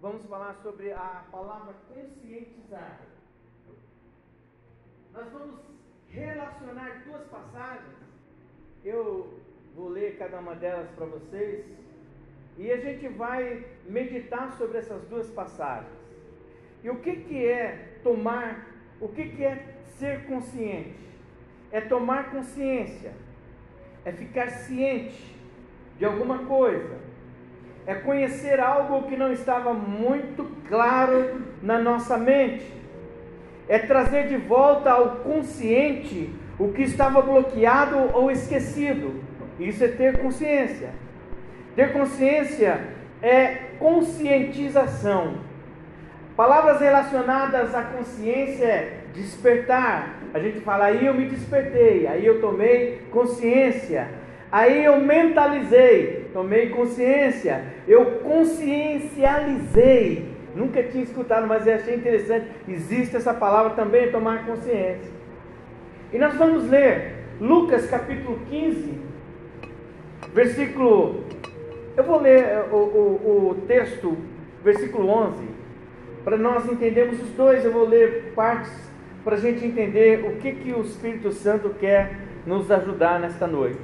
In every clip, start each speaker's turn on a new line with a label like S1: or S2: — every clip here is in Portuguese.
S1: vamos falar sobre a palavra conscientizar. Nós vamos relacionar duas passagens. Eu vou ler cada uma delas para vocês e a gente vai meditar sobre essas duas passagens. E o que, que é tomar, o que, que é ser consciente? É tomar consciência, é ficar ciente de alguma coisa, é conhecer algo que não estava muito claro na nossa mente, é trazer de volta ao consciente o que estava bloqueado ou esquecido. Isso é ter consciência. Ter consciência é conscientização. Palavras relacionadas à consciência é despertar. A gente fala, aí eu me despertei, aí eu tomei consciência, aí eu mentalizei, tomei consciência, eu consciencializei. Nunca tinha escutado, mas achei interessante. Existe essa palavra também, tomar consciência. E nós vamos ler Lucas capítulo 15, versículo. Eu vou ler eh, o, o, o texto, versículo 11, para nós entendermos os dois. Eu vou ler partes para a gente entender o que, que o Espírito Santo quer nos ajudar nesta noite.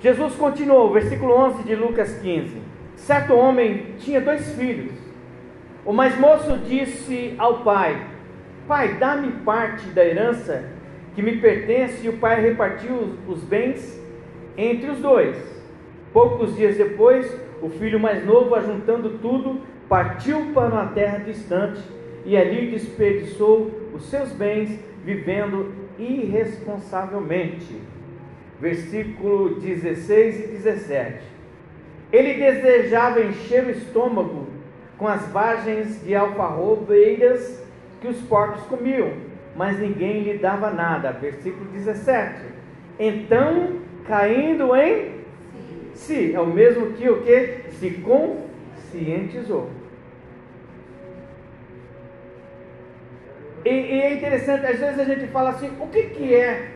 S1: Jesus continuou, versículo 11 de Lucas 15. Certo homem tinha dois filhos. O mais moço disse ao pai: Pai, dá-me parte da herança que me pertence. E o pai repartiu os bens entre os dois. Poucos dias depois, o filho mais novo, ajuntando tudo, partiu para uma terra distante e ali desperdiçou os seus bens, vivendo irresponsavelmente. Versículo 16 e 17. Ele desejava encher o estômago com as vagens de alfarrobeiras que os porcos comiam, mas ninguém lhe dava nada. Versículo 17. Então, caindo em si, é o mesmo que o que se conscientizou. E, e, é interessante, às vezes a gente fala assim, o que, que é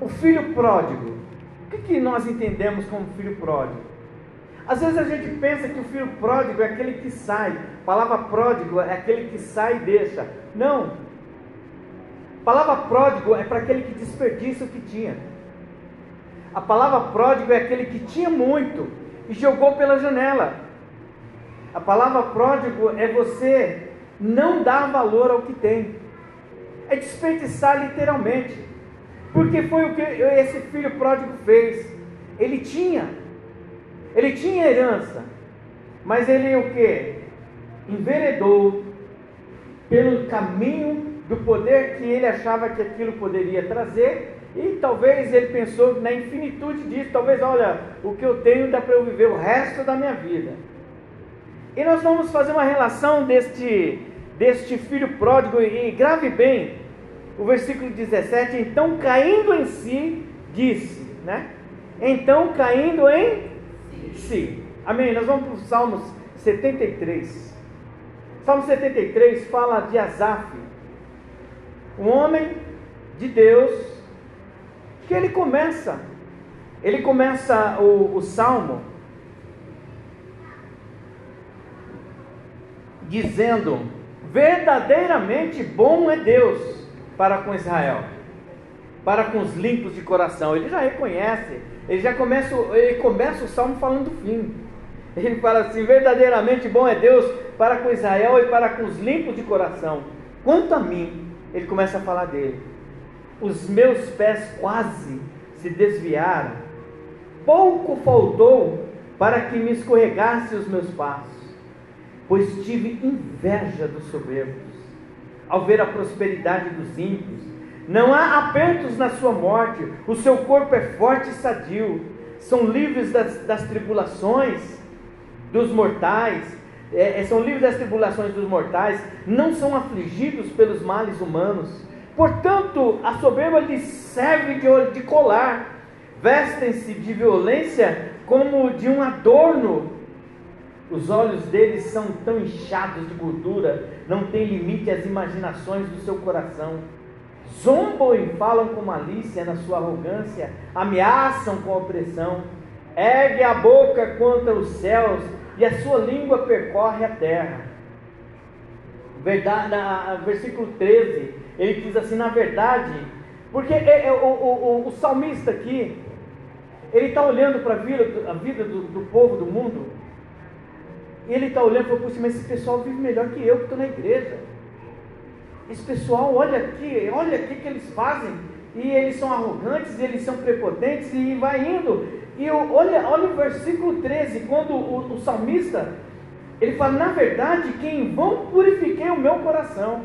S1: o filho pródigo? O que, que nós entendemos como filho pródigo? Às vezes a gente pensa que o filho pródigo é aquele que sai. A palavra pródigo é aquele que sai e deixa. Não. A palavra pródigo é para aquele que desperdiça o que tinha. A palavra pródigo é aquele que tinha muito e jogou pela janela. A palavra pródigo é você não dar valor ao que tem é desperdiçar literalmente. Porque foi o que esse filho pródigo fez. Ele tinha, ele tinha herança, mas ele o que? Enveredou pelo caminho do poder que ele achava que aquilo poderia trazer, e talvez ele pensou na infinitude disso, talvez, olha, o que eu tenho dá para eu viver o resto da minha vida. E nós vamos fazer uma relação deste deste filho pródigo, e grave bem o versículo 17: então caindo em si, disse, né? Então caindo em si. Amém? Nós vamos para o Salmos 73. Salmo 73 fala de Asaf, um homem de Deus, que ele começa, ele começa o, o salmo dizendo: verdadeiramente bom é Deus para com Israel, para com os limpos de coração. Ele já reconhece, ele já começa, ele começa o salmo falando do fim. Ele fala assim: verdadeiramente bom é Deus para com Israel e para com os limpos de coração. Quanto a mim, ele começa a falar dele. Os meus pés quase se desviaram, pouco faltou para que me escorregasse os meus passos, pois tive inveja dos soberbos ao ver a prosperidade dos ímpios. Não há apertos na sua morte, o seu corpo é forte e sadio. São livres das, das tribulações dos mortais, é, é, são livres das tribulações dos mortais, não são afligidos pelos males humanos. Portanto, a soberba lhes serve de, de colar, vestem-se de violência como de um adorno os olhos deles são tão inchados de gordura, não tem limite às imaginações do seu coração. Zombam e falam com malícia na sua arrogância, ameaçam com opressão, ergue a boca contra os céus e a sua língua percorre a terra. Verdade, na, versículo 13, ele diz assim: na verdade, porque é, é, o, o, o, o salmista aqui, ele está olhando para a vida, a vida do, do, povo do mundo, e ele está olhando e falou: mas esse pessoal vive melhor que eu que estou na igreja. Esse pessoal, olha aqui, olha aqui que eles fazem, e eles são arrogantes, e eles são prepotentes, e vai indo. E olha, olha o versículo 13, quando o, o salmista, ele fala, na verdade, que em vão purifiquei o meu coração.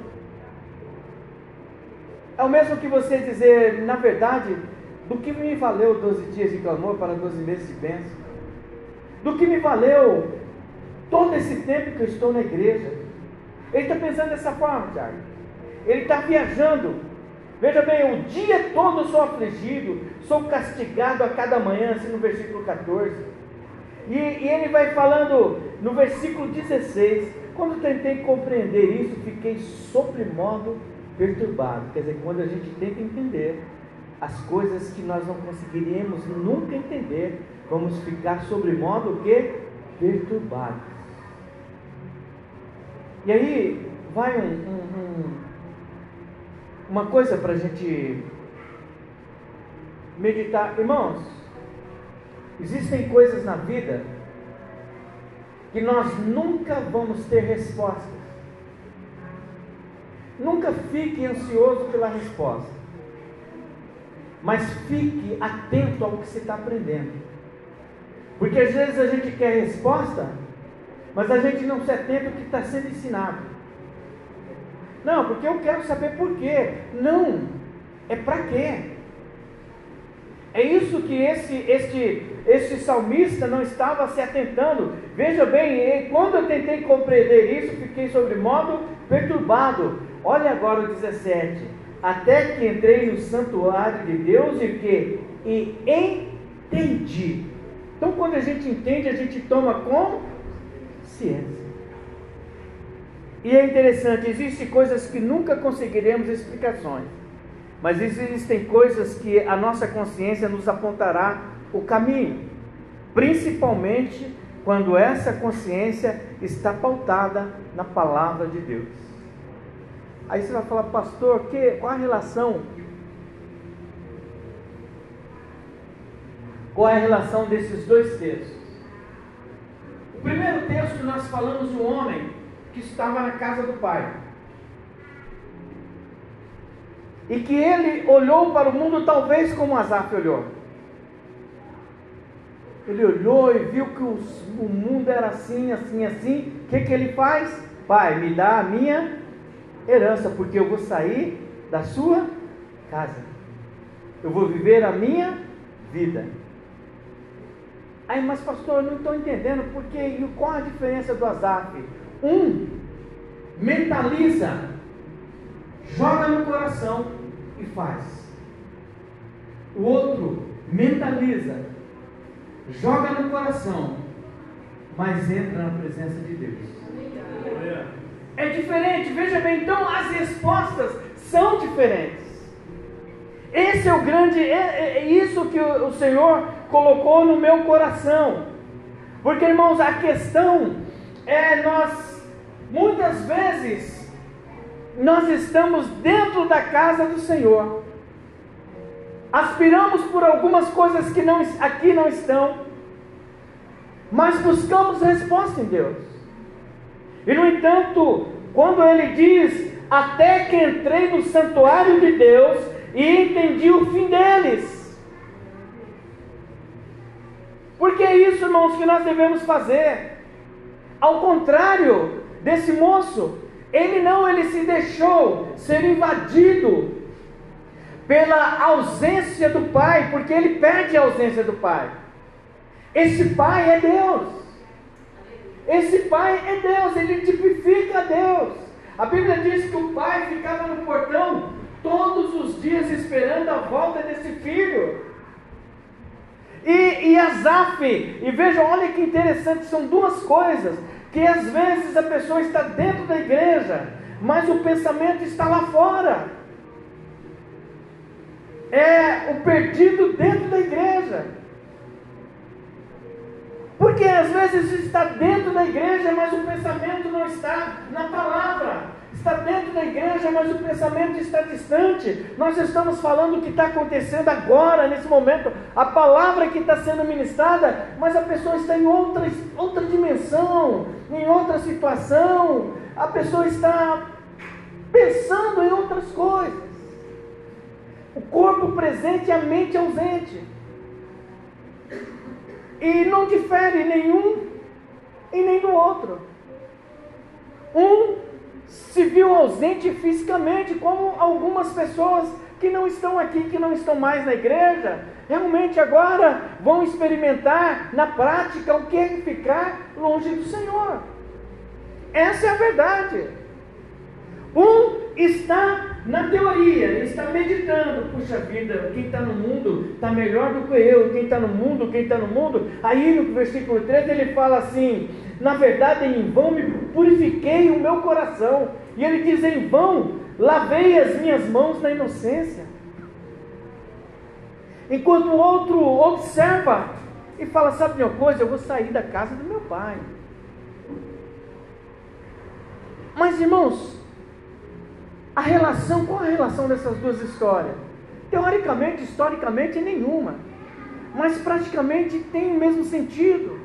S1: É o mesmo que você dizer, na verdade, do que me valeu 12 dias de clamor para 12 meses de bênção? Do que me valeu todo esse tempo que eu estou na igreja? Ele está pensando dessa forma, Tiago. Ele está viajando. Veja bem, o dia todo eu sou afligido, sou castigado a cada manhã, assim no versículo 14. E, e ele vai falando no versículo 16: quando tentei compreender isso, fiquei sobremodo perturbado. Quer dizer, quando a gente tenta entender as coisas que nós não conseguiríamos nunca entender, vamos ficar sobremodo o que? Perturbados. E aí vai um, um, um, uma coisa para a gente meditar. Irmãos, existem coisas na vida que nós nunca vamos ter respostas. Nunca fique ansioso pela resposta. Mas fique atento ao que você está aprendendo. Porque às vezes a gente quer resposta, mas a gente não se atenta ao que está sendo ensinado. Não, porque eu quero saber por quê. Não, é para quê? É isso que esse, este, este salmista não estava se atentando. Veja bem, quando eu tentei compreender isso, fiquei sobre modo perturbado. Olha agora o 17. Até que entrei no santuário de Deus e que e entendi. Então, quando a gente entende, a gente toma consciência. E é interessante, existem coisas que nunca conseguiremos explicações. Mas existem coisas que a nossa consciência nos apontará o caminho, principalmente quando essa consciência está pautada na palavra de Deus. Aí você vai falar, pastor, que, qual a relação? Qual é a relação desses dois textos? Texto nós falamos do homem que estava na casa do pai. E que ele olhou para o mundo talvez como Asaf olhou. Ele olhou e viu que os, o mundo era assim, assim, assim. O que, que ele faz? Pai, me dá a minha herança, porque eu vou sair da sua casa. Eu vou viver a minha vida. Aí, mas pastor, eu não estou entendendo porque qual a diferença do Asaf? Um mentaliza joga no coração e faz. O outro mentaliza, joga no coração, mas entra na presença de Deus. É diferente, veja bem, então as respostas são diferentes. Esse é o grande, é, é isso que o, o Senhor colocou no meu coração. Porque, irmãos, a questão é nós, muitas vezes, nós estamos dentro da casa do Senhor. Aspiramos por algumas coisas que não, aqui não estão, mas buscamos resposta em Deus. E no entanto, quando ele diz: Até que entrei no santuário de Deus e entendi o fim deles. Porque é isso, irmãos, que nós devemos fazer. Ao contrário desse moço, ele não, ele se deixou ser invadido pela ausência do pai, porque ele perde a ausência do pai. Esse pai é Deus. Esse pai é Deus, ele tipifica Deus. A Bíblia diz que o pai ficava no portão todos os dias esperando a volta desse filho. E, e Azaf, e vejam, olha que interessante, são duas coisas que às vezes a pessoa está dentro da igreja, mas o pensamento está lá fora. É o perdido dentro da igreja. Por Porque às vezes está dentro da igreja, mas o pensamento não está na palavra. Está dentro da igreja, mas o pensamento está distante. Nós estamos falando o que está acontecendo agora, nesse momento, a palavra que está sendo ministrada, mas a pessoa está em outra, outra dimensão, em outra situação. A pessoa está pensando em outras coisas. O corpo presente e a mente ausente. E não difere nenhum e nem do outro. Um se viu ausente fisicamente, como algumas pessoas que não estão aqui, que não estão mais na igreja, realmente agora vão experimentar na prática o que é ficar longe do Senhor. Essa é a verdade. Um está na teoria, está meditando, puxa vida, quem está no mundo está melhor do que eu, quem está no mundo, quem está no mundo. Aí no versículo 13 ele fala assim: na verdade em vão me purifiquei o meu coração. E ele diz: em vão lavei as minhas mãos na inocência. Enquanto o outro observa e fala: sabe uma coisa, eu vou sair da casa do meu pai. Mas irmãos, a relação, qual a relação dessas duas histórias? Teoricamente, historicamente, nenhuma. Mas praticamente tem o mesmo sentido.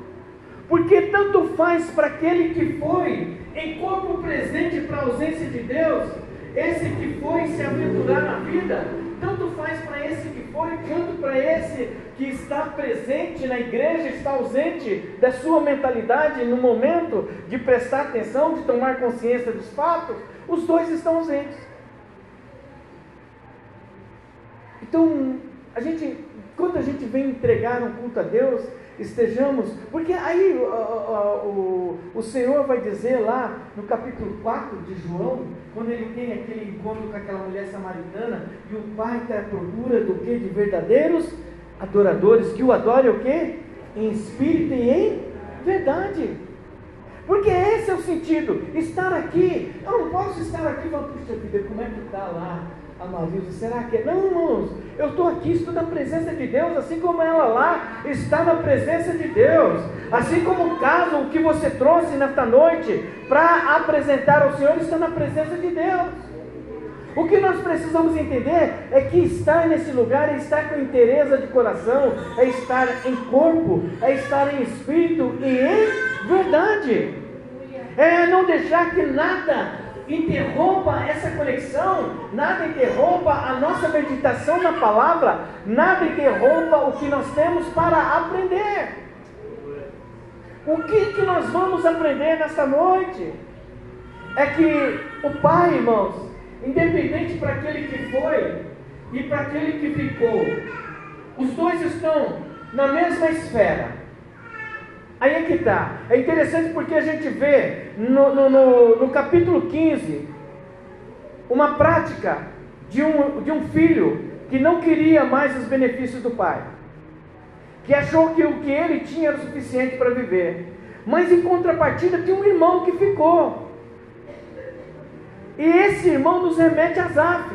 S1: Porque tanto faz para aquele que foi em corpo presente para a ausência de Deus, esse que foi se aventurar na vida, tanto faz para esse que foi, quanto para esse que está presente na igreja, está ausente da sua mentalidade no momento de prestar atenção, de tomar consciência dos fatos, os dois estão ausentes. Então, a gente, quando a gente vem entregar um culto a Deus, estejamos, porque aí o, o, o Senhor vai dizer lá no capítulo 4 de João, quando ele tem aquele encontro com aquela mulher samaritana, e o Pai está à procura do que? De verdadeiros adoradores, que o adorem o que? Em espírito e em verdade. Porque esse é o sentido, estar aqui. Eu não posso estar aqui e falar, puxa vida, como é que está lá a Marilza? Será que é? Não, irmãos, eu estou aqui, estou na presença de Deus, assim como ela lá está na presença de Deus. Assim como o caso que você trouxe nesta noite para apresentar ao Senhor está na presença de Deus. O que nós precisamos entender é que estar nesse lugar é estar com interesse de coração, é estar em corpo, é estar em espírito e em verdade. É não deixar que nada interrompa essa conexão, nada interrompa a nossa meditação na palavra, nada interrompa o que nós temos para aprender. O que, que nós vamos aprender nesta noite? É que o Pai, irmãos, independente para aquele que foi e para aquele que ficou, os dois estão na mesma esfera. Aí é que está. É interessante porque a gente vê no, no, no, no, capítulo 15 uma prática de um, de um filho que não queria mais os benefícios do pai, que achou que o que ele tinha era o suficiente para viver, mas em contrapartida tinha um irmão que ficou. E esse irmão nos remete a Zaf.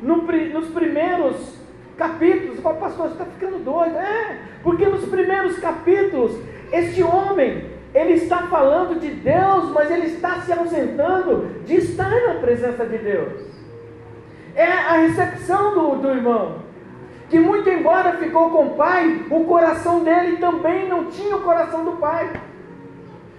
S1: No, nos primeiros capítulos, o pastor, você está ficando doido. É, porque nos primeiros capítulos, este homem, ele está falando de Deus, mas ele está se ausentando de estar na presença de Deus. É a recepção do, do irmão. Que muito embora ficou com o pai, o coração dele também não tinha o coração do pai.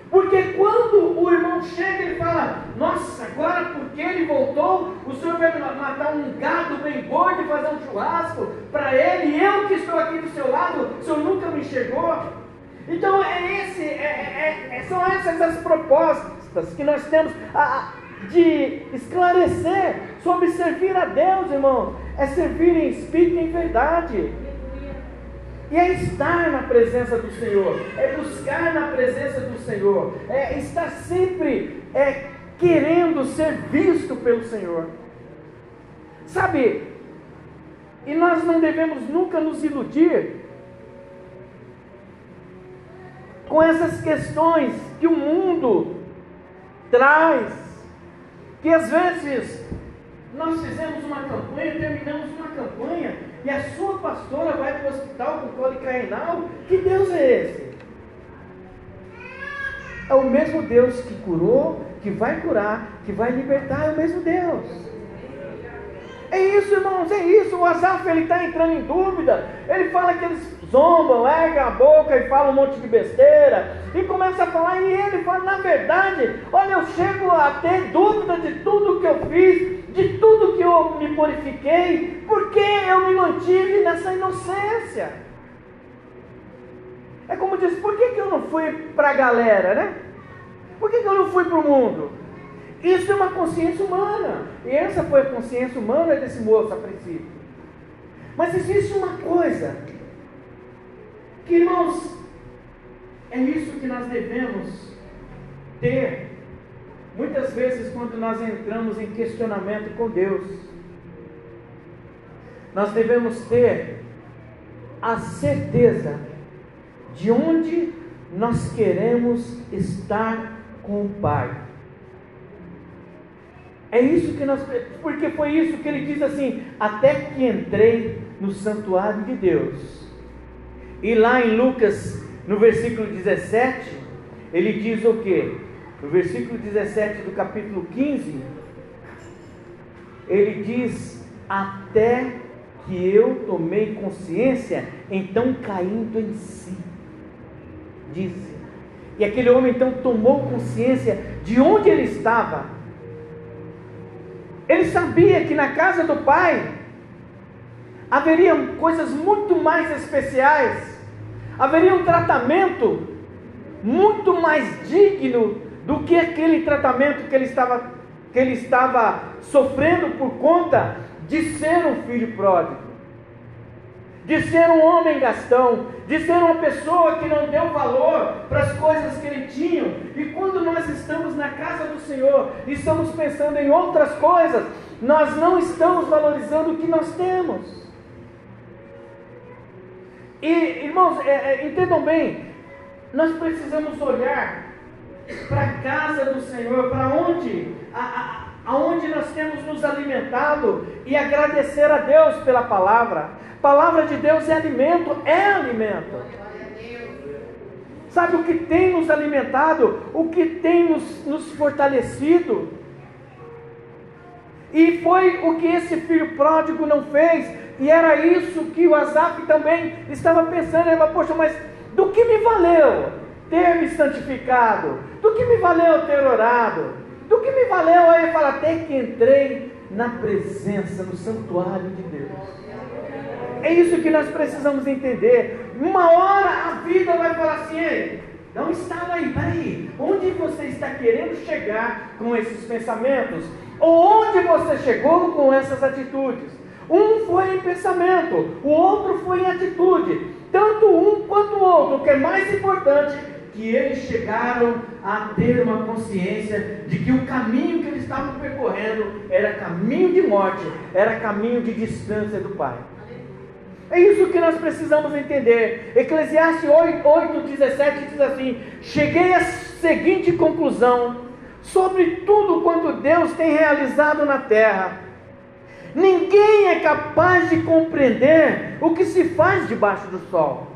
S1: Porque quando o irmão chega, ele fala: Nossa, agora porque ele voltou, o senhor vai matar um gado bem gordo e fazer um churrasco para ele, eu que estou aqui do seu lado, o senhor nunca me enxergou. Então é esse, é, é, é são essas as propostas que nós temos a, de esclarecer sobre servir a Deus, irmão. É servir em espírito e em verdade. E é estar na presença do Senhor, é buscar na presença do Senhor, é estar sempre é, querendo ser visto pelo Senhor. Sabe, e nós não devemos nunca nos iludir com essas questões que o mundo traz, que às vezes nós fizemos uma campanha, terminamos uma campanha, e a sua pastora vai para o hospital com cólica renal? Que Deus é esse? É o mesmo Deus que curou, que vai curar, que vai libertar, é o mesmo Deus. É isso, irmãos, é isso. O Azaf ele está entrando em dúvida. Ele fala que eles zombam, erga a boca e fala um monte de besteira. E começa a falar, e ele fala, na verdade, olha, eu chego a ter dúvida de tudo que eu fiz, de tudo que eu me purifiquei, porque eu me mantive nessa inocência. É como diz, por que, que eu não fui para a galera, né? Por que, que eu não fui para o mundo? Isso é uma consciência humana. E essa foi a consciência humana desse moço a princípio. Mas existe uma coisa que, irmãos, é isso que nós devemos ter muitas vezes quando nós entramos em questionamento com Deus. Nós devemos ter a certeza de onde nós queremos estar com o Pai. É isso que nós. Porque foi isso que ele diz assim: até que entrei no santuário de Deus. E lá em Lucas, no versículo 17, ele diz o que? No versículo 17 do capítulo 15, ele diz: Até que eu tomei consciência, então caindo em si. Diz. E aquele homem então tomou consciência de onde ele estava ele sabia que na casa do pai haveria coisas muito mais especiais, haveria um tratamento muito mais digno do que aquele tratamento que ele estava, que ele estava sofrendo por conta de ser um filho pródigo de ser um homem gastão, de ser uma pessoa que não deu valor para as coisas que ele tinha. E quando nós estamos na casa do Senhor e estamos pensando em outras coisas, nós não estamos valorizando o que nós temos. E, irmãos, é, é, entendam bem, nós precisamos olhar para a casa do Senhor, para onde, aonde nós temos nos alimentado e agradecer a Deus pela palavra. Palavra de Deus é alimento, é alimento. Sabe o que tem nos alimentado, o que tem nos, nos fortalecido? E foi o que esse filho pródigo não fez, e era isso que o Azaf também estava pensando. Ele falou, poxa, mas do que me valeu ter me santificado? Do que me valeu ter orado? Do que me valeu aí falar até que entrei na presença, no santuário de Deus? É isso que nós precisamos entender. Uma hora a vida vai falar assim: Ei, não estava aí, peraí, onde você está querendo chegar com esses pensamentos? Ou onde você chegou com essas atitudes? Um foi em pensamento, o outro foi em atitude. Tanto um quanto o outro. O que é mais importante que eles chegaram a ter uma consciência de que o caminho que eles estavam percorrendo era caminho de morte, era caminho de distância do Pai. É isso que nós precisamos entender. Eclesiastes 8, 8 17 diz assim: Cheguei à seguinte conclusão sobre tudo quanto Deus tem realizado na terra. Ninguém é capaz de compreender o que se faz debaixo do sol.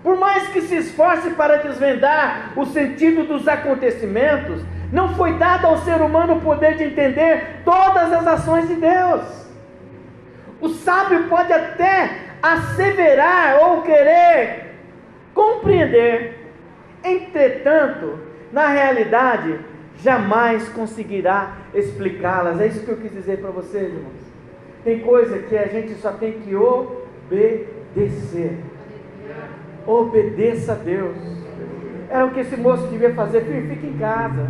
S1: Por mais que se esforce para desvendar o sentido dos acontecimentos, não foi dado ao ser humano o poder de entender todas as ações de Deus. O sábio pode até asseverar ou querer compreender, entretanto, na realidade, jamais conseguirá explicá-las. É isso que eu quis dizer para vocês, irmãos. Tem coisa que a gente só tem que obedecer. Obedeça a Deus. É o que esse moço devia fazer. Filho, fica em casa.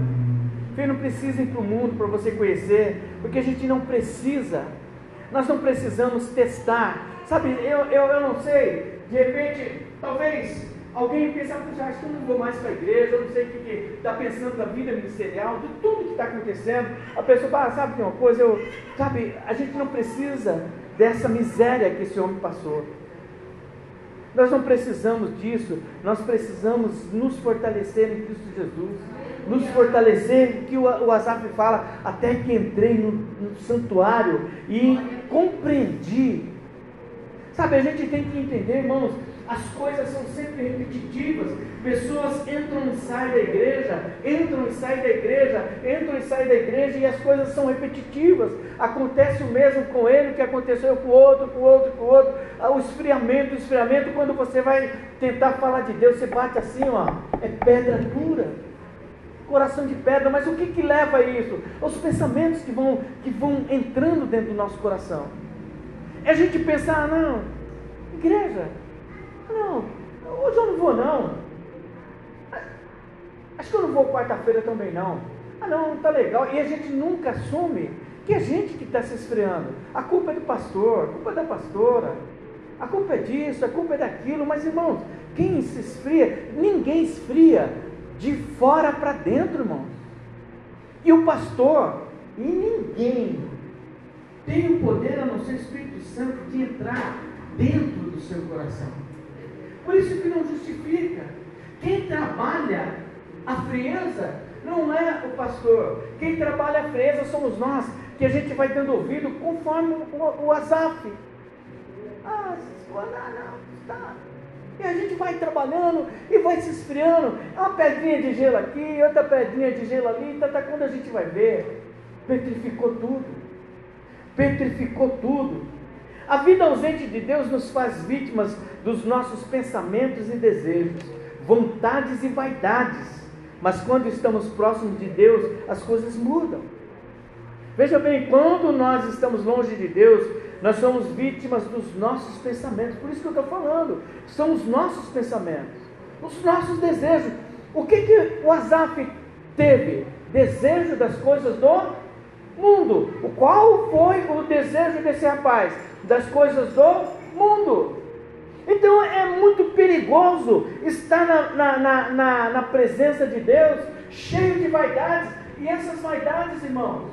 S1: Filho, não precisa ir para o mundo para você conhecer, porque a gente não precisa nós não precisamos testar. Sabe, eu, eu, eu não sei, de repente, talvez alguém pense, ah, que eu não vou mais para a igreja, eu não sei o que está pensando da vida ministerial, de tudo que está acontecendo. A pessoa fala, ah, sabe de uma coisa, eu, sabe, a gente não precisa dessa miséria que esse homem passou. Nós não precisamos disso, nós precisamos nos fortalecer em Cristo Jesus nos fortalecer, que o, o fala, até que entrei no, no santuário e compreendi. Sabe, a gente tem que entender, irmãos, as coisas são sempre repetitivas. Pessoas entram e saem da igreja, entram e saem da igreja, entram e saem da igreja e as coisas são repetitivas. Acontece o mesmo com ele que aconteceu com o outro, com o outro, com o outro. Ah, o esfriamento, o esfriamento, quando você vai tentar falar de Deus, você bate assim, ó, é pedra dura. Coração de pedra, mas o que, que leva a isso? Os pensamentos que vão, que vão entrando dentro do nosso coração. É a gente pensar, ah, não, igreja, não, hoje eu não vou não. Acho que eu não vou quarta-feira também não. Ah não, tá legal. E a gente nunca assume que é a gente que está se esfriando. A culpa é do pastor, a culpa é da pastora. A culpa é disso, a culpa é daquilo. Mas irmãos, quem se esfria? Ninguém esfria de fora para dentro, irmãos. E o pastor, e ninguém tem o poder, a não ser o Espírito Santo, de entrar dentro do seu coração. Por isso que não justifica. Quem trabalha a frieza não é o pastor. Quem trabalha a frieza somos nós, que a gente vai dando ouvido conforme o, o Azaf. Ah, não, não, está. E a gente vai trabalhando e vai se esfriando. É uma pedrinha de gelo aqui, outra pedrinha de gelo ali. Tá, tá, quando a gente vai ver, petrificou tudo. Petrificou tudo. A vida ausente de Deus nos faz vítimas dos nossos pensamentos e desejos, vontades e vaidades. Mas quando estamos próximos de Deus, as coisas mudam. Veja bem, quando nós estamos longe de Deus, nós somos vítimas dos nossos pensamentos. Por isso que eu estou falando. São os nossos pensamentos, os nossos desejos. O que, que o Azaf teve? Desejo das coisas do mundo. O qual foi o desejo desse rapaz? Das coisas do mundo. Então é muito perigoso estar na, na, na, na, na presença de Deus cheio de vaidades. E essas vaidades, irmãos,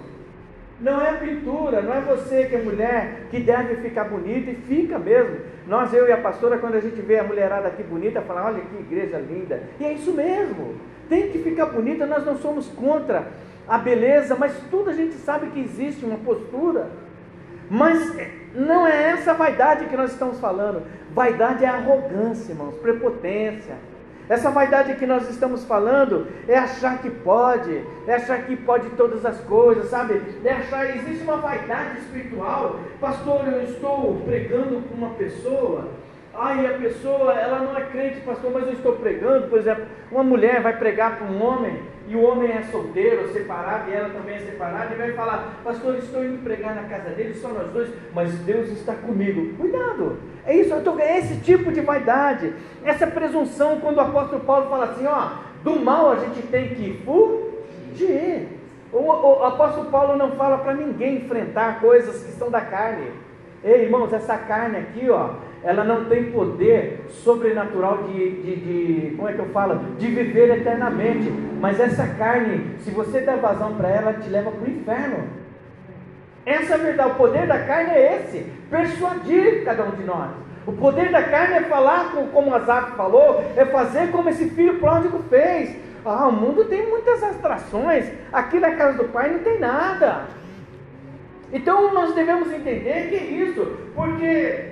S1: não é pintura, não é você que é mulher que deve ficar bonita e fica mesmo. Nós, eu e a pastora, quando a gente vê a mulherada aqui bonita, fala, olha que igreja linda. E é isso mesmo. Tem que ficar bonita, nós não somos contra a beleza, mas tudo a gente sabe que existe uma postura. Mas não é essa vaidade que nós estamos falando. Vaidade é arrogância, irmãos, prepotência essa vaidade que nós estamos falando é achar que pode, é achar que pode todas as coisas, sabe? É achar, existe uma vaidade espiritual. Pastor, eu estou pregando com uma pessoa, ai, a pessoa, ela não é crente, pastor, mas eu estou pregando, por exemplo, uma mulher vai pregar para um homem, e o homem é solteiro, separado, e ela também é separada, e vai falar, pastor, estou indo pregar na casa dele, só nós dois, mas Deus está comigo. Cuidado! É isso, tô, é esse tipo de vaidade, essa presunção, quando o apóstolo Paulo fala assim, ó, do mal a gente tem que fugir. O, o, o apóstolo Paulo não fala para ninguém enfrentar coisas que são da carne. Ei, irmãos, essa carne aqui, ó, ela não tem poder sobrenatural de, de, de, como é que eu falo, de viver eternamente. Mas essa carne, se você der vazão para ela, te leva para o inferno. Essa é a verdade. O poder da carne é esse: persuadir cada um de nós. O poder da carne é falar como Azaf falou, é fazer como esse filho pródigo fez. Ah, o mundo tem muitas atrações. Aqui na casa do pai não tem nada. Então nós devemos entender que é isso, porque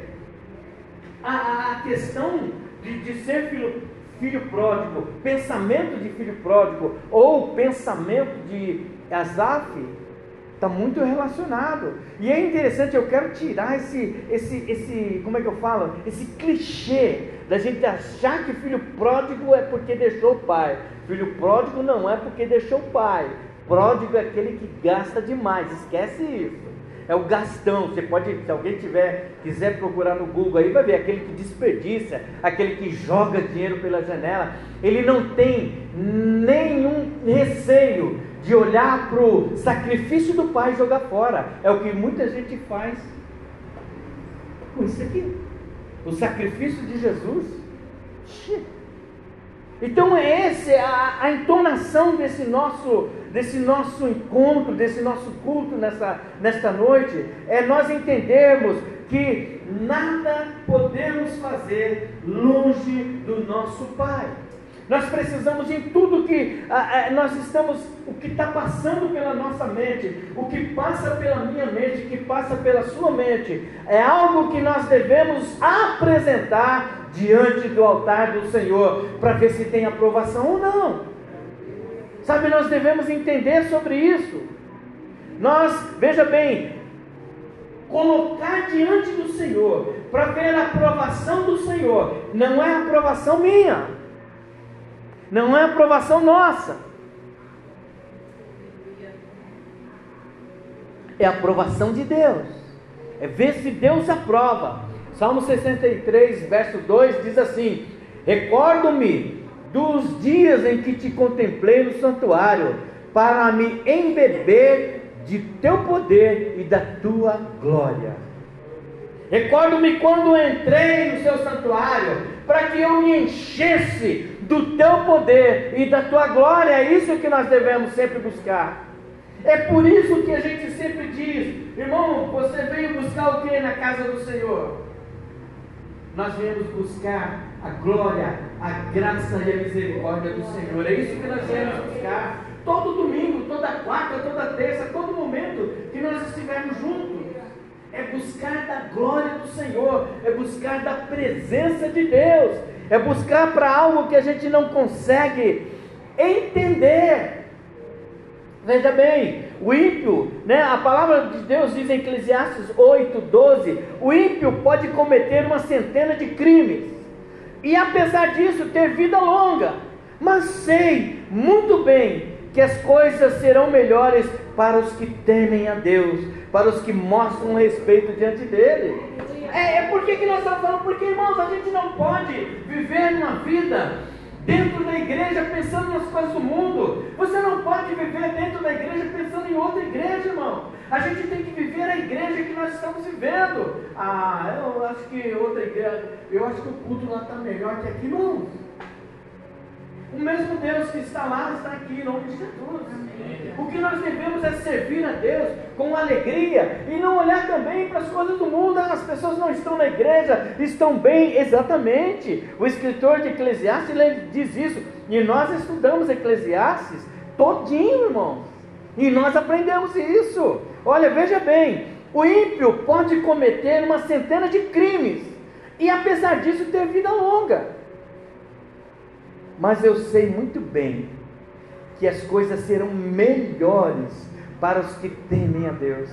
S1: a, a questão de, de ser filho, filho pródigo, pensamento de filho pródigo, ou pensamento de Azaf, está muito relacionado. E é interessante, eu quero tirar esse, esse, esse, como é que eu falo? Esse clichê da gente achar que filho pródigo é porque deixou o pai. Filho pródigo não é porque deixou o pai. Pródigo é aquele que gasta demais, esquece isso é o gastão. Você pode, se alguém tiver, quiser procurar no Google aí, vai ver aquele que desperdiça, aquele que joga dinheiro pela janela. Ele não tem nenhum receio de olhar para o sacrifício do pai e jogar fora. É o que muita gente faz com isso aqui. O sacrifício de Jesus. Então é essa a, a entonação desse nosso desse nosso encontro, desse nosso culto nessa, nesta noite, é nós entendermos que nada podemos fazer longe do nosso Pai. Nós precisamos em tudo que ah, ah, nós estamos, o que está passando pela nossa mente, o que passa pela minha mente, o que passa pela sua mente, é algo que nós devemos apresentar diante do altar do Senhor para ver se tem aprovação ou não. Sabe, nós devemos entender sobre isso. Nós, veja bem, colocar diante do Senhor para ver a aprovação do Senhor, não é aprovação minha, não é aprovação nossa, é aprovação de Deus, é ver se Deus aprova. Salmo 63, verso 2 diz assim: Recordo-me dos dias em que te contemplei no santuário, para me embeber de teu poder e da tua glória. Recordo-me quando entrei no seu santuário, para que eu me enchesse do teu poder e da tua glória. É isso que nós devemos sempre buscar. É por isso que a gente sempre diz, irmão, você veio buscar o que na casa do Senhor? Nós viemos buscar a glória, a graça e a misericórdia do Senhor. É isso que nós viemos buscar. Todo domingo, toda quarta, toda terça, todo momento que nós estivermos juntos. É buscar da glória do Senhor, é buscar da presença de Deus, é buscar para algo que a gente não consegue entender. Veja bem, o ímpio, né, a palavra de Deus diz em Eclesiastes 8, 12: o ímpio pode cometer uma centena de crimes, e apesar disso ter vida longa, mas sei muito bem que as coisas serão melhores para os que temem a Deus, para os que mostram respeito diante dele. É, é por que, nós estamos falando? Porque, irmãos, a gente não pode viver uma vida dentro da igreja pensando nas coisas do mundo. Você não pode viver dentro da igreja pensando em outra igreja, irmão. A gente tem que viver a igreja que nós estamos vivendo. Ah, eu acho que outra igreja, eu acho que o culto lá está melhor que aqui, não. O mesmo Deus que está lá está aqui em nome de Jesus. O que nós devemos é servir a Deus com alegria e não olhar também para as coisas do mundo. Ah, as pessoas não estão na igreja, estão bem, exatamente. O escritor de Eclesiastes diz isso, e nós estudamos Eclesiastes todinho, irmãos, e nós aprendemos isso. Olha, veja bem: o ímpio pode cometer uma centena de crimes e, apesar disso, ter vida longa. Mas eu sei muito bem que as coisas serão melhores para os que temem a Deus.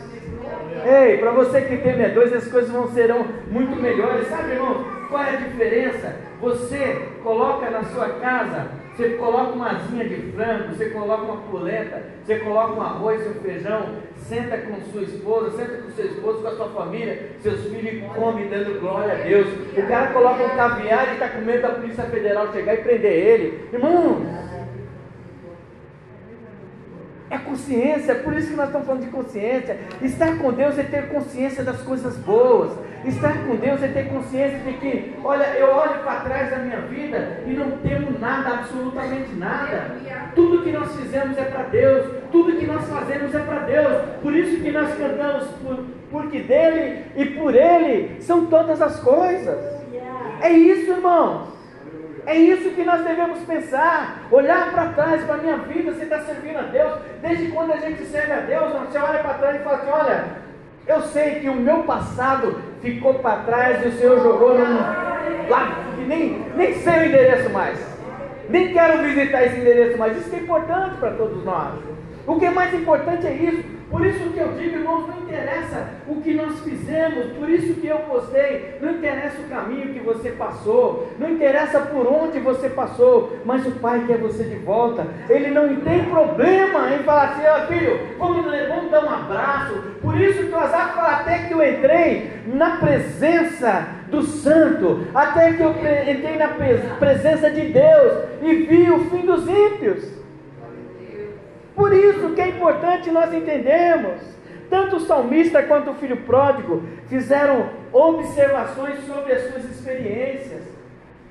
S1: Ei, para você que teme a Deus, as coisas vão serão muito melhores. Sabe, irmão, qual é a diferença? Você coloca na sua casa, você coloca uma asinha de frango, você coloca uma polenta, você coloca um arroz e um feijão, senta com sua esposa, senta com seu esposo, com a sua família, seus filhos e come dando glória a Deus. O cara coloca um caviar e está com medo da Polícia Federal chegar e prender ele. Irmão, é consciência, é por isso que nós estamos falando de consciência. Estar com Deus é ter consciência das coisas boas. Estar com Deus é ter consciência de que, olha, eu olho para trás da minha vida e não temo nada, absolutamente nada. Tudo que nós fizemos é para Deus, tudo que nós fazemos é para Deus. Por isso que nós cantamos, por, porque dele e por ele são todas as coisas. É isso, irmãos. É isso que nós devemos pensar. Olhar para trás, para a minha vida, você está servindo a Deus. Desde quando a gente serve a Deus, você olha para trás e fala assim: olha, eu sei que o meu passado ficou para trás e o Senhor jogou num lá que nem, nem sei o endereço mais. Nem quero visitar esse endereço mais. Isso é importante para todos nós. O que é mais importante é isso. Por isso que eu digo, irmãos, não interessa o que nós fizemos, por isso que eu postei, não interessa o caminho que você passou, não interessa por onde você passou, mas o Pai quer você de volta. Ele não tem problema em falar assim, ó filho, vamos, vamos dar um abraço. Por isso que o Azar fala, até que eu entrei na presença do santo, até que eu entrei na presença de Deus e vi o fim dos ímpios. Por isso que é importante nós entendermos. Tanto o salmista quanto o filho pródigo fizeram observações sobre as suas experiências.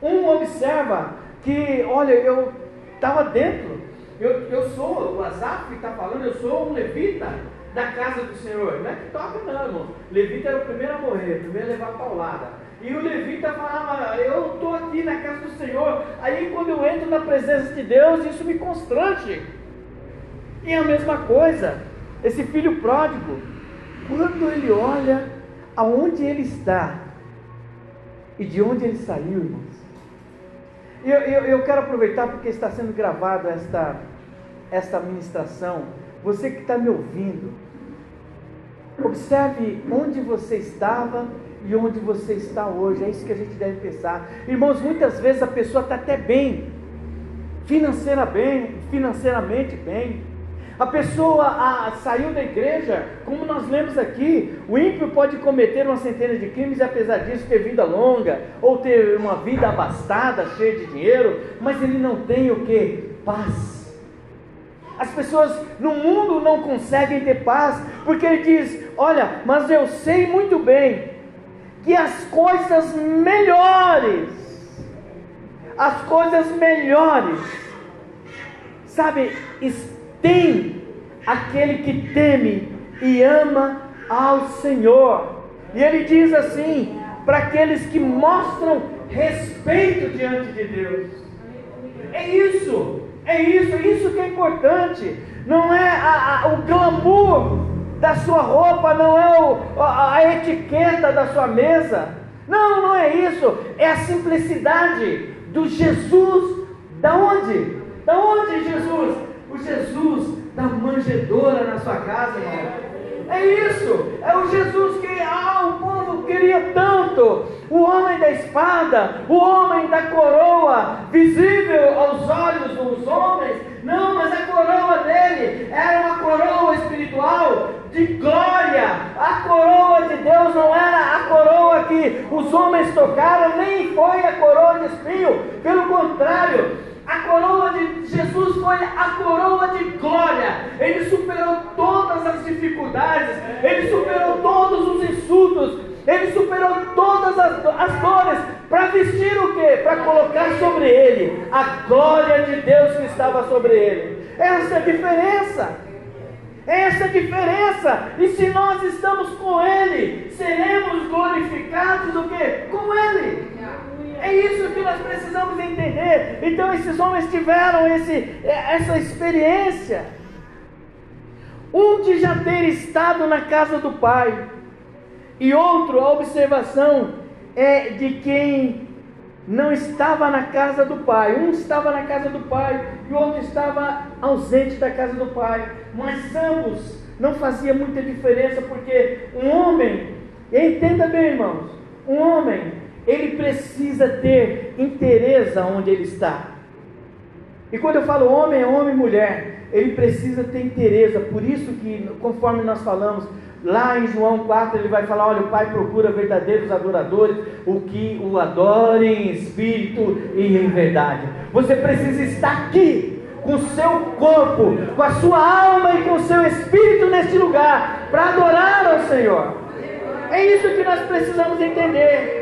S1: Um observa que, olha, eu estava dentro, eu, eu sou, o Asaf está falando, eu sou um levita da casa do Senhor. Não é que toca, não, irmão. Levita era o primeiro a morrer, o primeiro a levar a paulada. E o levita falava, eu estou aqui na casa do Senhor. Aí quando eu entro na presença de Deus, isso me constrange. E é a mesma coisa, esse filho pródigo, quando ele olha aonde ele está, e de onde ele saiu, irmãos. Eu, eu, eu quero aproveitar porque está sendo gravada esta, esta ministração. Você que está me ouvindo, observe onde você estava e onde você está hoje. É isso que a gente deve pensar. Irmãos, muitas vezes a pessoa está até bem, financeira bem, financeiramente bem. A pessoa a, saiu da igreja, como nós lemos aqui, o ímpio pode cometer uma centena de crimes e apesar disso ter vida longa, ou ter uma vida abastada, cheia de dinheiro, mas ele não tem o que? Paz. As pessoas no mundo não conseguem ter paz, porque ele diz: Olha, mas eu sei muito bem que as coisas melhores, as coisas melhores, sabe, tem aquele que teme e ama ao Senhor. E ele diz assim: para aqueles que mostram respeito diante de Deus. É isso, é isso, é isso que é importante. Não é a, a, o glamour da sua roupa, não é o, a, a etiqueta da sua mesa. Não, não é isso. É a simplicidade do Jesus. Da onde? Da onde Jesus? Jesus da manjedoura na sua casa, irmão. É isso, é o Jesus que ah, o povo queria tanto. O homem da espada, o homem da coroa, visível aos olhos dos homens. Não, mas a coroa dele era uma coroa espiritual de glória. A coroa de Deus não era a coroa que os homens tocaram, nem foi a coroa de espinho. Pelo contrário, a coroa de Jesus foi a coroa de glória. Ele superou todas as dificuldades, ele superou todos os insultos, ele superou todas as, as dores para vestir o que? Para colocar sobre ele a glória de Deus que estava sobre ele. Essa é a diferença. Essa é a diferença. E se nós estamos com Ele, seremos glorificados o quê? Com Ele. É isso que nós precisamos entender. Então esses homens tiveram esse, é, essa experiência. Um de já ter estado na casa do pai, e outro, a observação é de quem não estava na casa do pai. Um estava na casa do pai e o outro estava ausente da casa do pai. Mas ambos não fazia muita diferença, porque um homem, entenda bem, irmãos, um homem ele precisa ter interesse onde ele está. E quando eu falo homem, é homem e mulher, ele precisa ter interesse. Por isso que, conforme nós falamos, lá em João 4, ele vai falar: olha, o Pai procura verdadeiros adoradores, o que o adorem em espírito e em verdade. Você precisa estar aqui, com o seu corpo, com a sua alma e com o seu espírito neste lugar, para adorar ao Senhor. É isso que nós precisamos entender.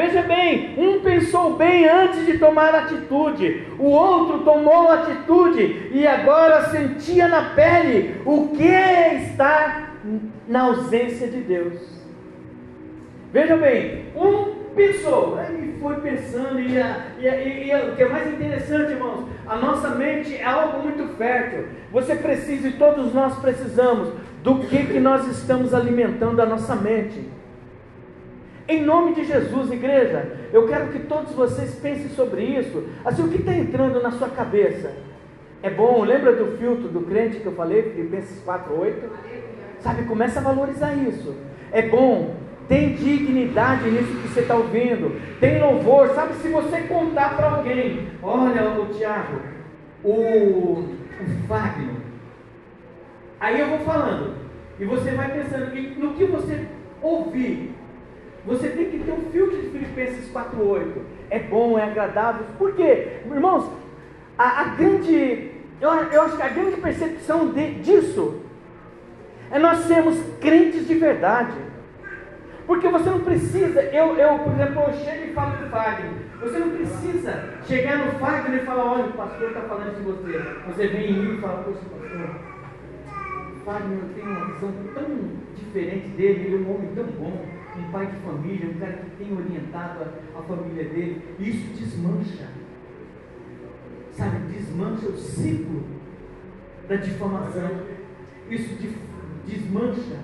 S1: Veja bem, um pensou bem antes de tomar atitude, o outro tomou atitude e agora sentia na pele o que é estar na ausência de Deus. Veja bem, um pensou, ele foi pensando, e, e, e, e, o que é mais interessante, irmãos, a nossa mente é algo muito fértil. Você precisa, e todos nós precisamos, do que, que nós estamos alimentando a nossa mente. Em nome de Jesus, igreja, eu quero que todos vocês pensem sobre isso. Assim, o que está entrando na sua cabeça? É bom, lembra do filtro do crente que eu falei, Filipenses 4,8? Sabe, começa a valorizar isso. É bom, tem dignidade nisso que você está ouvindo, tem louvor. Sabe, se você contar para alguém, olha, o Tiago, o, o Fagner, aí eu vou falando, e você vai pensando no que você ouvir, você tem que ter um filtro de Filipenses 4,8. É bom, é agradável. Por quê? Irmãos, a, a grande. Eu, eu, acho que a grande percepção de, disso é nós sermos crentes de verdade. Porque você não precisa, eu, eu por exemplo, eu chego e falo do Fagner. Você não precisa chegar no Fagner e falar, olha, o pastor está falando de você. Você vem em mim e fala, poxa, pastor, Fagner tem uma visão tão diferente dele, ele é um homem tão bom um pai de família, um cara que tem orientado a, a família dele, isso desmancha, sabe, desmancha o ciclo da difamação, isso desmancha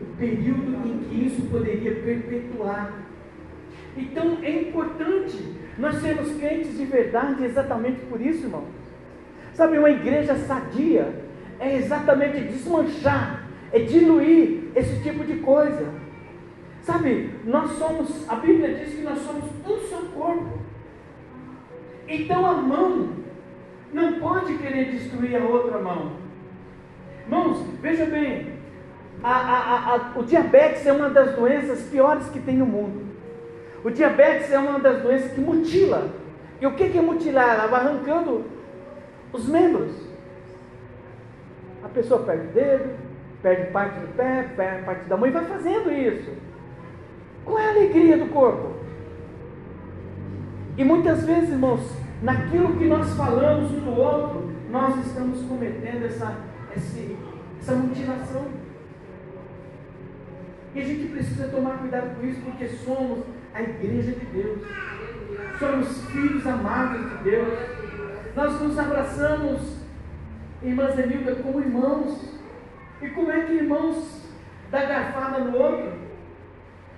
S1: o período em que isso poderia perpetuar. Então é importante nós sermos crentes de verdade exatamente por isso, irmão. Sabe, uma igreja sadia é exatamente desmanchar, é diluir esse tipo de coisa. Sabe, nós somos, a Bíblia diz que nós somos um só corpo. Então a mão não pode querer destruir a outra mão. Irmãos, veja bem, a, a, a, o diabetes é uma das doenças piores que tem no mundo. O diabetes é uma das doenças que mutila. E o que, que é mutilar? Ela vai arrancando os membros. A pessoa perde o dedo, perde parte do pé, perde parte da mão e vai fazendo isso. Qual é a alegria do corpo? E muitas vezes, irmãos, naquilo que nós falamos um do outro, nós estamos cometendo essa, essa, essa mutilação. E a gente precisa tomar cuidado com isso, porque somos a igreja de Deus. Somos filhos amados de Deus. Nós nos abraçamos, irmã Zenilda, como irmãos. E como é que irmãos dá garfada no outro?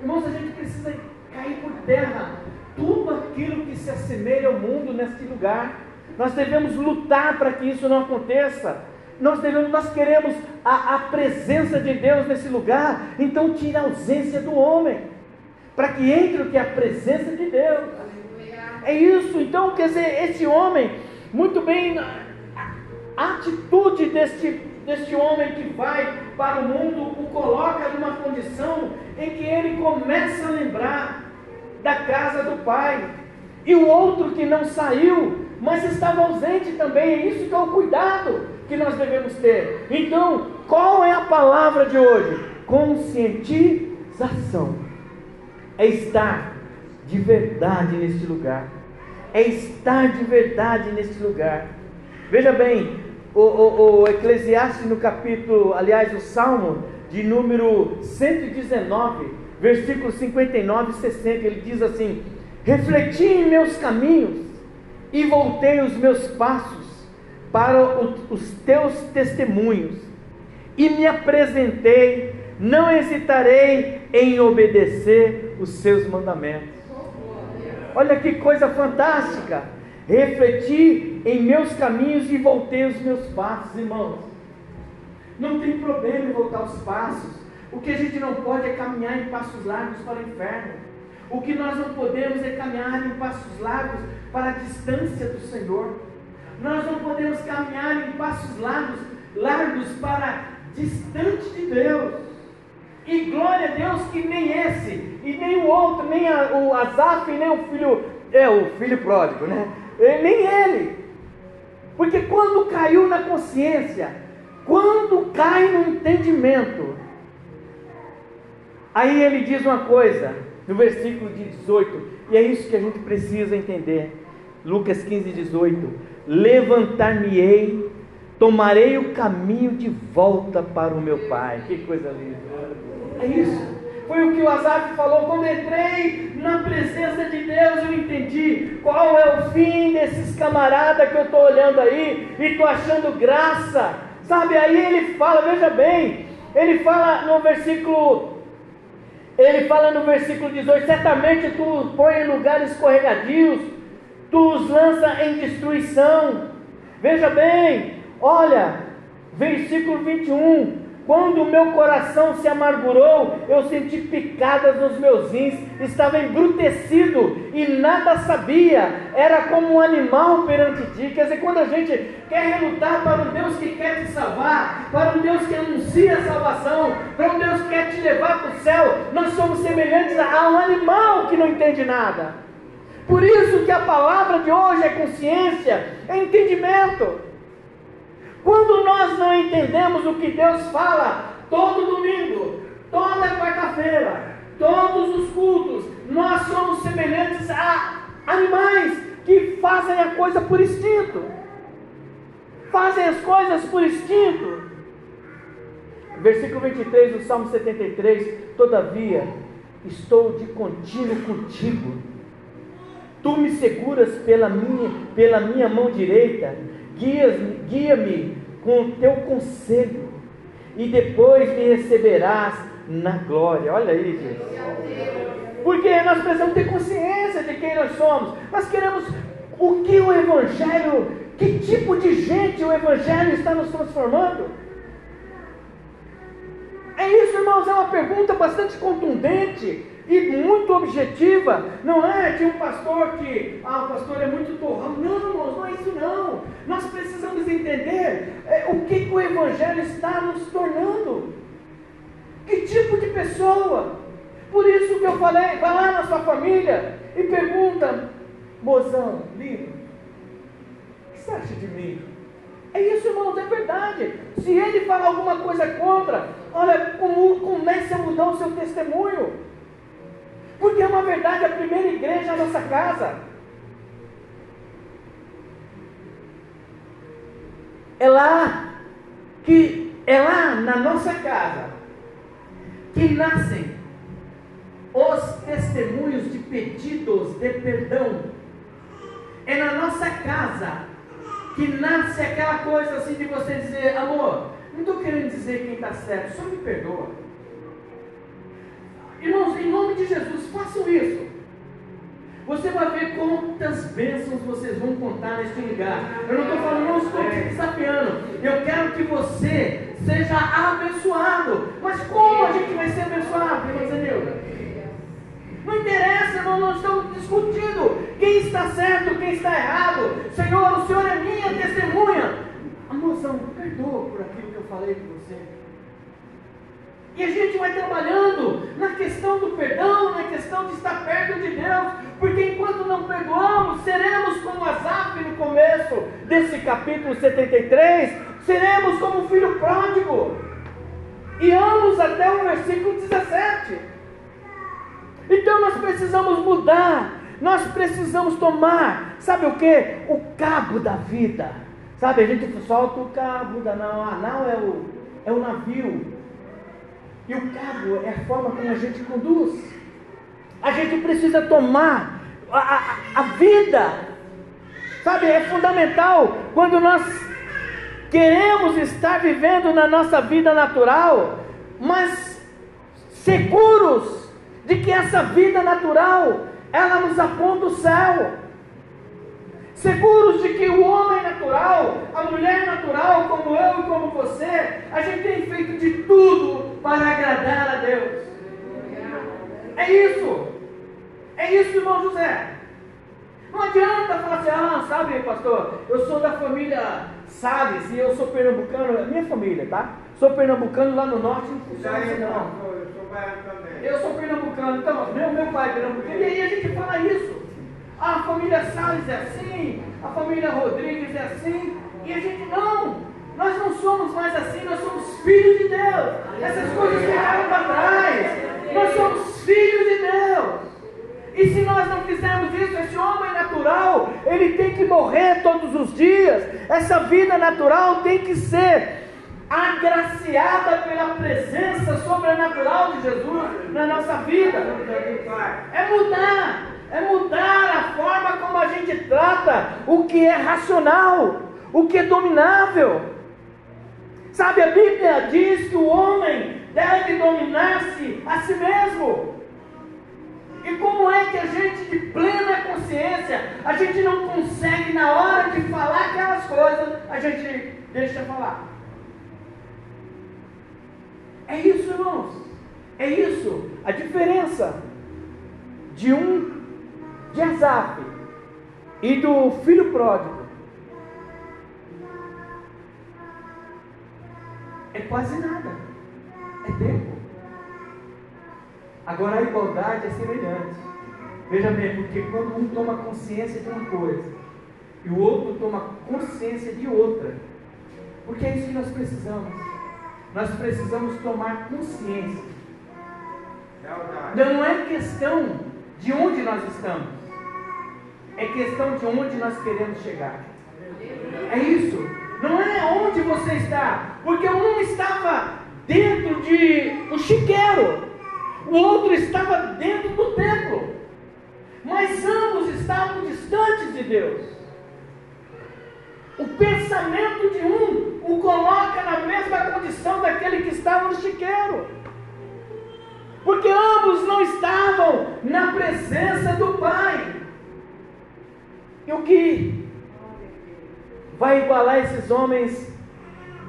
S1: Irmãos, a gente precisa cair por terra tudo aquilo que se assemelha ao mundo neste lugar. Nós devemos lutar para que isso não aconteça. Nós devemos, nós queremos a, a presença de Deus nesse lugar. Então tira a ausência do homem para que entre o que é a presença de Deus. É isso, então, quer dizer, esse homem, muito bem, a atitude deste, deste homem que vai para o mundo o coloca numa condição em que ele começa a lembrar da casa do pai. E o outro que não saiu, mas estava ausente também, é isso que é o cuidado que nós devemos ter. Então, qual é a palavra de hoje? Conscientização é estar de verdade neste lugar. É estar de verdade neste lugar. Veja bem, o, o, o Eclesiastes no capítulo, aliás, o Salmo de número 119, versículos 59 e 60, ele diz assim: Refleti em meus caminhos e voltei os meus passos para os teus testemunhos e me apresentei, não hesitarei em obedecer os seus mandamentos. Olha que coisa fantástica! Refleti em meus caminhos e voltei os meus passos, irmãos. Não tem problema em voltar os passos. O que a gente não pode é caminhar em passos largos para o inferno. O que nós não podemos é caminhar em passos largos para a distância do Senhor. Nós não podemos caminhar em passos largos, largos para distante de Deus. E glória a Deus que nem esse, e nem o outro, nem a, o Azaf, nem o filho, é o filho pródigo, né? E, nem ele. Porque quando caiu na consciência, quando cai no entendimento, aí ele diz uma coisa, no versículo 18, e é isso que a gente precisa entender. Lucas 15, 18: Levantar-me-ei, tomarei o caminho de volta para o meu Pai. Que coisa linda! É isso. Foi o que o Azaf falou. Quando entrei na presença de Deus, eu entendi qual é o fim desses camaradas que eu estou olhando aí e estou achando graça. Sabe, aí ele fala, veja bem, ele fala no versículo, ele fala no versículo 18: certamente tu os põe em lugares escorregadios, tu os lança em destruição. Veja bem, olha, versículo 21 quando o meu coração se amargurou, eu senti picadas nos meus rins, estava embrutecido e nada sabia, era como um animal perante ti. Quer dizer, quando a gente quer relutar para um Deus que quer te salvar, para um Deus que anuncia a salvação, para um Deus que quer te levar para o céu, nós somos semelhantes a um animal que não entende nada. Por isso que a palavra de hoje é consciência, é entendimento. Quando nós não entendemos o que Deus fala todo domingo, toda quarta-feira, todos os cultos, nós somos semelhantes a animais que fazem a coisa por instinto. Fazem as coisas por instinto. Versículo 23 do Salmo 73: Todavia, estou de contínuo contigo. Tu me seguras pela minha, pela minha mão direita guia-me com o teu conselho, e depois me receberás na glória. Olha aí, gente. Porque nós precisamos ter consciência de quem nós somos. Nós queremos o que o Evangelho, que tipo de gente o Evangelho está nos transformando? É isso, irmãos, é uma pergunta bastante contundente e muito objetiva. Não é de um pastor que, ah, o pastor é muito torrão. Não, irmãos, não é isso não. Nós precisamos entender é, o que, que o Evangelho está nos tornando. Que tipo de pessoa? Por isso que eu falei, vai lá na sua família e pergunta, mozão, lindo, o que você acha de mim? É isso, irmãos, é verdade. Se ele falar alguma coisa contra, olha, comece a mudar o seu testemunho. Porque é uma verdade, a primeira igreja é a nossa casa. É lá que é lá na nossa casa que nascem os testemunhos de pedidos de perdão. É na nossa casa que nasce aquela coisa assim de você dizer, amor, não estou querendo dizer quem está certo, só me perdoa. Irmãos, em nome de Jesus, façam isso. Você vai ver quantas bênçãos vocês vão contar neste lugar. Eu não estou falando, não estou te desafiando. Eu quero que você seja abençoado. Mas como a gente vai ser abençoado, Zenilda? Não interessa, irmão, nós estamos discutindo quem está certo, quem está errado. Senhor, o Senhor é minha testemunha. Amorzão, perdoa por aquilo que eu falei com você. E a gente vai trabalhando na questão do perdão, na questão de estar perto de Deus, porque enquanto não perdoamos, seremos como Asaf no começo desse capítulo 73, seremos como o filho pródigo. E vamos até o versículo 17. Então nós precisamos mudar, nós precisamos tomar, sabe o que? O cabo da vida. Sabe, a gente solta o cabo da nau, a nau é o, é o navio. E o cabo é a forma como a gente conduz. A gente precisa tomar a, a, a vida. Sabe, é fundamental quando nós queremos estar vivendo na nossa vida natural, mas seguros de que essa vida natural, ela nos aponta o céu. Seguros de que o homem natural, a mulher natural, como eu e como você, a gente tem feito de tudo para agradar a Deus. É isso. É isso, irmão José. Não adianta falar assim, ah, sabe, pastor, eu sou da família Salles e eu sou pernambucano, é minha família, tá? Sou pernambucano lá no norte, não funciona assim não. Eu sou pernambucano, então, meu, meu pai é pernambucano. E aí a gente fala isso. A família Salles é assim, a família Rodrigues é assim, e a gente não. Nós não somos mais assim, nós somos filhos de Deus. Essas coisas ficaram para trás. Nós somos filhos de Deus. E se nós não fizermos isso, esse homem natural, ele tem que morrer todos os dias. Essa vida natural tem que ser agraciada pela presença sobrenatural de Jesus na nossa vida. É mudar, é mudar a forma como a gente trata o que é racional, o que é dominável. Sabe, a Bíblia diz que o homem deve dominar-se a si mesmo. E como é que a gente, de plena consciência, a gente não consegue, na hora de falar aquelas coisas, a gente deixa falar? É isso, irmãos. É isso. A diferença de um de Azaf e do filho pródigo é quase nada. É tempo. Agora a igualdade é semelhante. Veja bem, porque quando um toma consciência de uma coisa e o outro toma consciência de outra, porque é isso que nós precisamos nós precisamos tomar consciência. Não, não é questão de onde nós estamos, é questão de onde nós queremos chegar. É isso. Não é onde você está, porque um estava dentro de um chiqueiro, o outro estava dentro do templo, mas ambos estavam distantes de Deus. O pensamento de um o coloca na mesma condição daquele que estava no chiqueiro. Porque ambos não estavam na presença do Pai. E o que vai igualar esses homens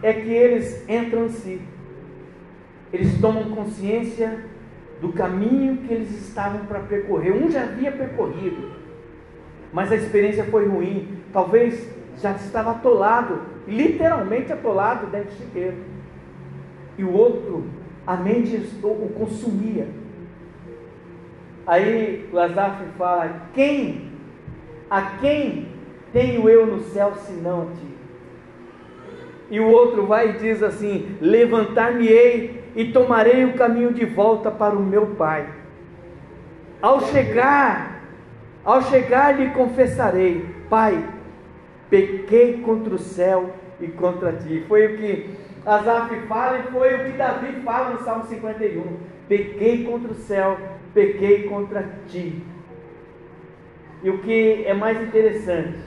S1: é que eles entram em si. Eles tomam consciência do caminho que eles estavam para percorrer. Um já havia percorrido, mas a experiência foi ruim. Talvez já estava atolado, literalmente atolado dentro do chiqueiro. E o outro, a mente o consumia. Aí o Azaf fala: Quem? A quem tenho eu no céu senão a ti? E o outro vai e diz assim: Levantar-me-ei e tomarei o caminho de volta para o meu pai. Ao chegar, ao chegar lhe confessarei: Pai, pequei contra o céu e contra ti. Foi o que Asaf fala e foi o que Davi fala no Salmo 51. Pequei contra o céu, pequei contra ti. E o que é mais interessante,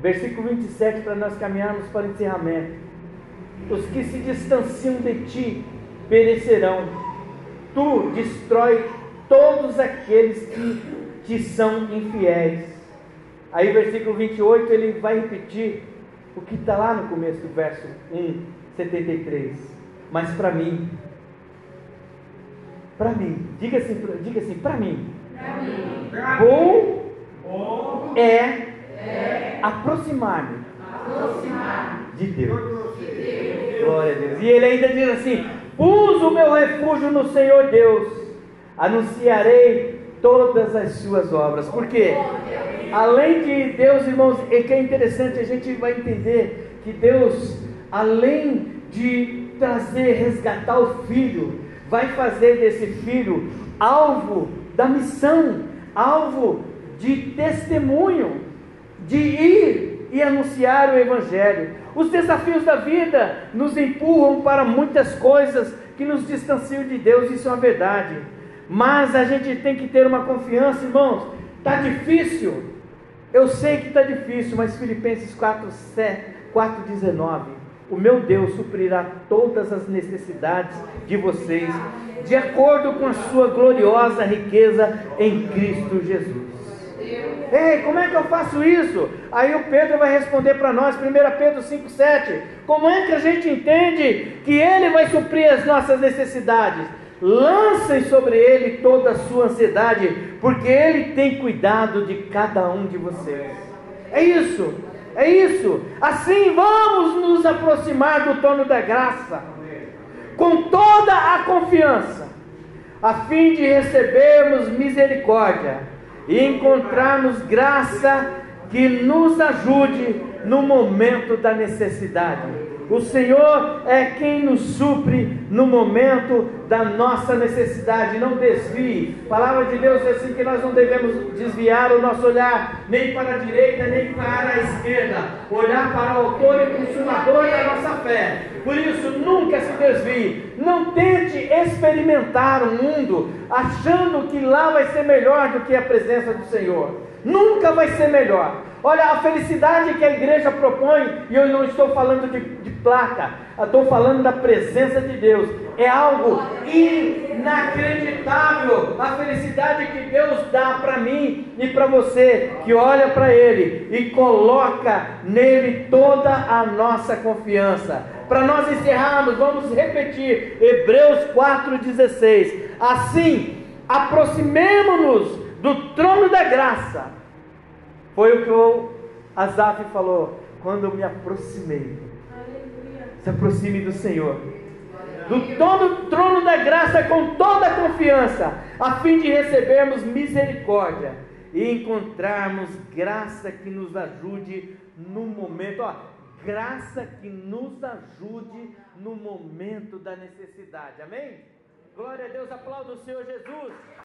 S1: versículo 27, para nós caminharmos para o encerramento. Os que se distanciam de ti perecerão. Tu destrói todos aqueles que te são infiéis. Aí, versículo 28, ele vai repetir o que está lá no começo do verso 1, 73. Mas para mim, para mim, diga assim, diga assim, para mim, bom, bom é, é aproximar-me aproximar de Deus. Glória a Deus. E ele ainda diz assim: Pus o meu refúgio no Senhor Deus, anunciarei todas as suas obras. Por quê? Além de Deus, irmãos, e que é interessante, a gente vai entender que Deus, além de trazer, resgatar o filho, vai fazer desse filho alvo da missão, alvo de testemunho, de ir e anunciar o Evangelho. Os desafios da vida nos empurram para muitas coisas que nos distanciam de Deus, isso é uma verdade. Mas a gente tem que ter uma confiança, irmãos. Está difícil, eu sei que está difícil, mas Filipenses 4, 4, 19. O meu Deus suprirá todas as necessidades de vocês, de acordo com a sua gloriosa riqueza em Cristo Jesus. Ei, como é que eu faço isso? Aí o Pedro vai responder para nós, 1 Pedro 5,7. Como é que a gente entende que Ele vai suprir as nossas necessidades? Lancem sobre ele toda a sua ansiedade, porque ele tem cuidado de cada um de vocês. É isso, é isso. Assim vamos nos aproximar do trono da graça, com toda a confiança, a fim de recebermos misericórdia e encontrarmos graça que nos ajude no momento da necessidade. O Senhor é quem nos supre no momento da nossa necessidade. Não desvie. A palavra de Deus é assim que nós não devemos desviar o nosso olhar nem para a direita nem para a esquerda. Olhar para o autor e consumador da nossa fé. Por isso, nunca se desvie. Não tente experimentar o mundo achando que lá vai ser melhor do que a presença do Senhor. Nunca vai ser melhor. Olha, a felicidade que a igreja propõe, e eu não estou falando de, de placa, estou falando da presença de Deus. É algo inacreditável a felicidade que Deus dá para mim e para você, que olha para Ele e coloca nele toda a nossa confiança. Para nós encerrarmos, vamos repetir Hebreus 4,16. Assim, aproximemo-nos do trono da graça foi o que o Azaf falou quando eu me aproximei. Se aproxime do Senhor. Do todo trono da graça com toda a confiança, a fim de recebermos misericórdia e encontrarmos graça que nos ajude no momento, ó, graça que nos ajude no momento da necessidade. Amém? Glória a Deus, aplauda o Senhor Jesus.